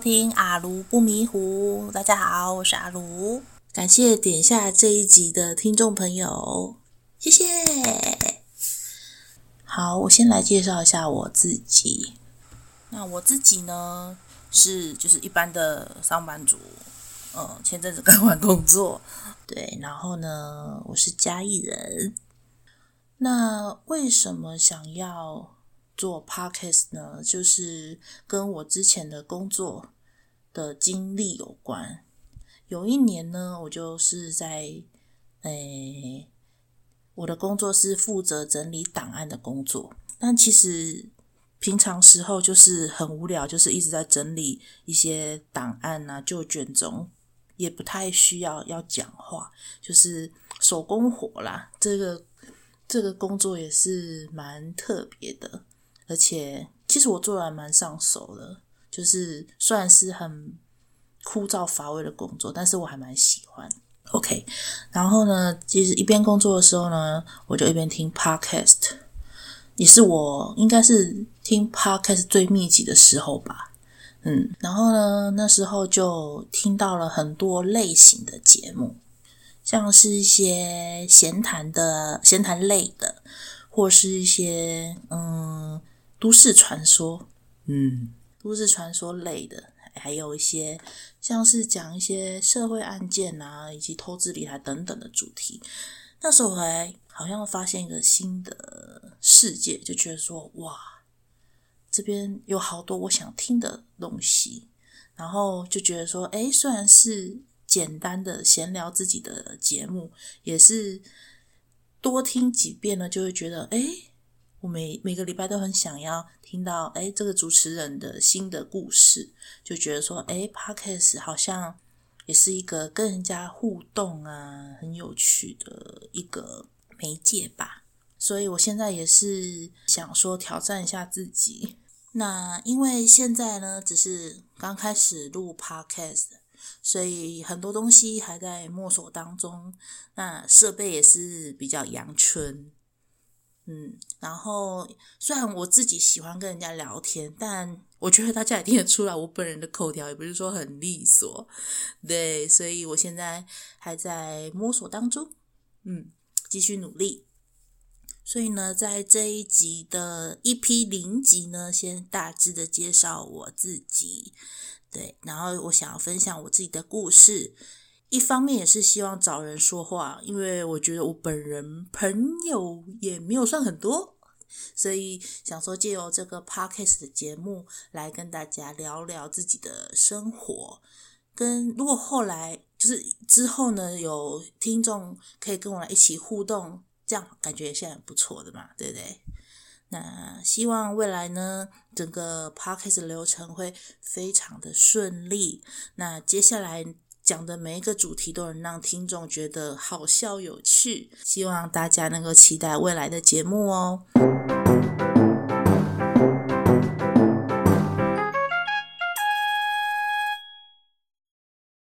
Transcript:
听阿卢不迷糊。大家好，我是阿卢，感谢点下这一集的听众朋友，谢谢。好，我先来介绍一下我自己。那我自己呢，是就是一般的上班族，呃，前阵子刚完工作，对，然后呢，我是嘉义人。那为什么想要做 Podcast 呢？就是跟我之前的工作的经历有关。有一年呢，我就是在诶、哎，我的工作是负责整理档案的工作，但其实平常时候就是很无聊，就是一直在整理一些档案啊、旧卷宗，也不太需要要讲话，就是手工活啦。这个。这个工作也是蛮特别的，而且其实我做的还蛮上手的，就是算是很枯燥乏味的工作，但是我还蛮喜欢。OK，然后呢，其实一边工作的时候呢，我就一边听 Podcast，也是我应该是听 Podcast 最密集的时候吧。嗯，然后呢，那时候就听到了很多类型的节目。像是一些闲谈的、闲谈类的，或是一些嗯都市传说，嗯都市传说类的，还有一些像是讲一些社会案件啊，以及投资理财等等的主题。那时候我还好像发现一个新的世界，就觉得说哇，这边有好多我想听的东西，然后就觉得说，哎，虽然是。简单的闲聊自己的节目，也是多听几遍呢，就会觉得，哎，我每每个礼拜都很想要听到，哎，这个主持人的新的故事，就觉得说，哎，Podcast 好像也是一个跟人家互动啊，很有趣的一个媒介吧。所以我现在也是想说挑战一下自己。那因为现在呢，只是刚开始录 Podcast。所以很多东西还在摸索当中，那设备也是比较阳春，嗯，然后虽然我自己喜欢跟人家聊天，但我觉得大家也听得出来，我本人的口条也不是说很利索，对，所以我现在还在摸索当中，嗯，继续努力。所以呢，在这一集的一批零集呢，先大致的介绍我自己。对，然后我想要分享我自己的故事，一方面也是希望找人说话，因为我觉得我本人朋友也没有算很多，所以想说借由这个 podcast 的节目来跟大家聊聊自己的生活，跟如果后来就是之后呢，有听众可以跟我来一起互动，这样感觉也是很不错的嘛，对不对？那希望未来呢，整个 podcast 流程会非常的顺利。那接下来讲的每一个主题都能让听众觉得好笑有趣，希望大家能够期待未来的节目哦。